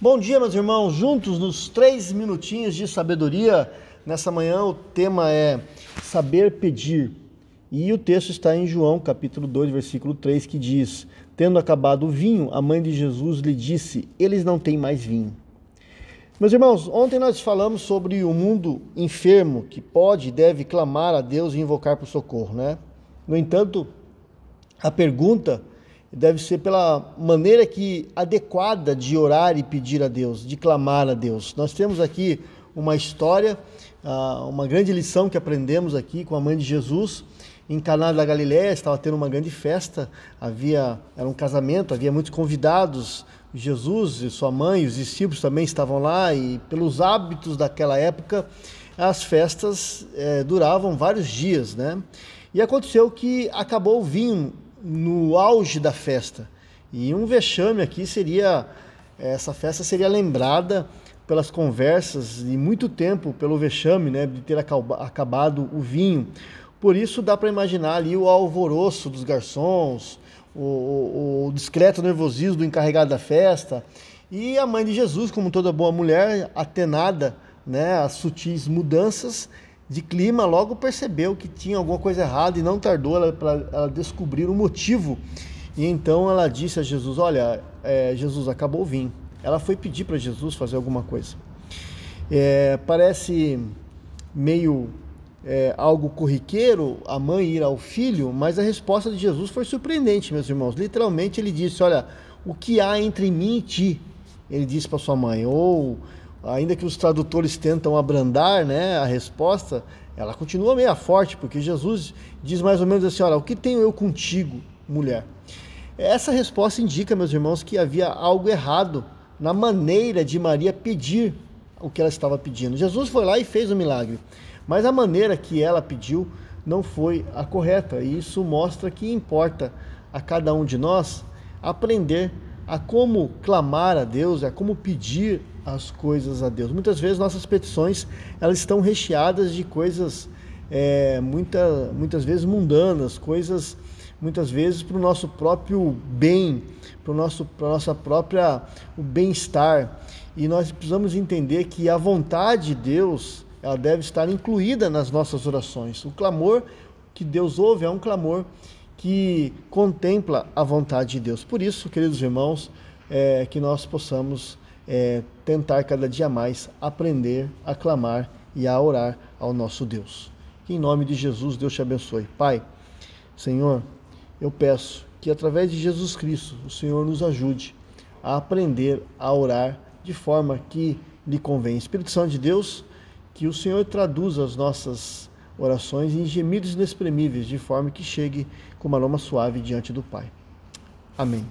Bom dia, meus irmãos, juntos nos três minutinhos de sabedoria. Nessa manhã o tema é saber pedir. E o texto está em João, capítulo 2, versículo 3, que diz: Tendo acabado o vinho, a mãe de Jesus lhe disse: Eles não têm mais vinho. Meus irmãos, ontem nós falamos sobre o mundo enfermo que pode e deve clamar a Deus e invocar por socorro, né? No entanto, a pergunta deve ser pela maneira que adequada de orar e pedir a Deus, de clamar a Deus. Nós temos aqui uma história, ah, uma grande lição que aprendemos aqui com a mãe de Jesus. Em Caná da Galiléia estava tendo uma grande festa, havia era um casamento, havia muitos convidados. Jesus e sua mãe, os discípulos também estavam lá e pelos hábitos daquela época as festas eh, duravam vários dias, né? E aconteceu que acabou o vinho no auge da festa. E um vexame aqui seria essa festa seria lembrada pelas conversas de muito tempo pelo vexame, né, de ter acabado o vinho. Por isso dá para imaginar ali o alvoroço dos garçons, o, o, o, discreto nervosismo do encarregado da festa e a mãe de Jesus, como toda boa mulher, atenada, né, às sutis mudanças, de clima, logo percebeu que tinha alguma coisa errada e não tardou para ela descobrir o motivo. E então ela disse a Jesus: Olha, é, Jesus, acabou o vinho. Ela foi pedir para Jesus fazer alguma coisa. É, parece meio é, algo corriqueiro a mãe ir ao filho, mas a resposta de Jesus foi surpreendente, meus irmãos. Literalmente ele disse: Olha, o que há entre mim e ti? Ele disse para sua mãe. Ou ainda que os tradutores tentam abrandar né, a resposta, ela continua meio forte, porque Jesus diz mais ou menos assim: Olha, o que tenho eu contigo, mulher? Essa resposta indica, meus irmãos, que havia algo errado na maneira de Maria pedir o que ela estava pedindo. Jesus foi lá e fez o milagre, mas a maneira que ela pediu não foi a correta, e isso mostra que importa a cada um de nós aprender a como clamar a Deus, a como pedir as coisas a Deus. Muitas vezes nossas petições elas estão recheadas de coisas é, muita, muitas vezes mundanas, coisas muitas vezes para o nosso próprio bem, para o nosso para nossa própria o bem-estar. E nós precisamos entender que a vontade de Deus ela deve estar incluída nas nossas orações. O clamor que Deus ouve é um clamor que contempla a vontade de Deus. Por isso, queridos irmãos, é, que nós possamos é, tentar cada dia mais aprender a clamar e a orar ao nosso Deus. Que em nome de Jesus, Deus te abençoe. Pai, Senhor, eu peço que através de Jesus Cristo, o Senhor nos ajude a aprender a orar de forma que lhe convém. Espírito Santo de Deus, que o Senhor traduza as nossas orações em gemidos inexprimíveis, de forma que chegue com uma aroma suave diante do Pai. Amém.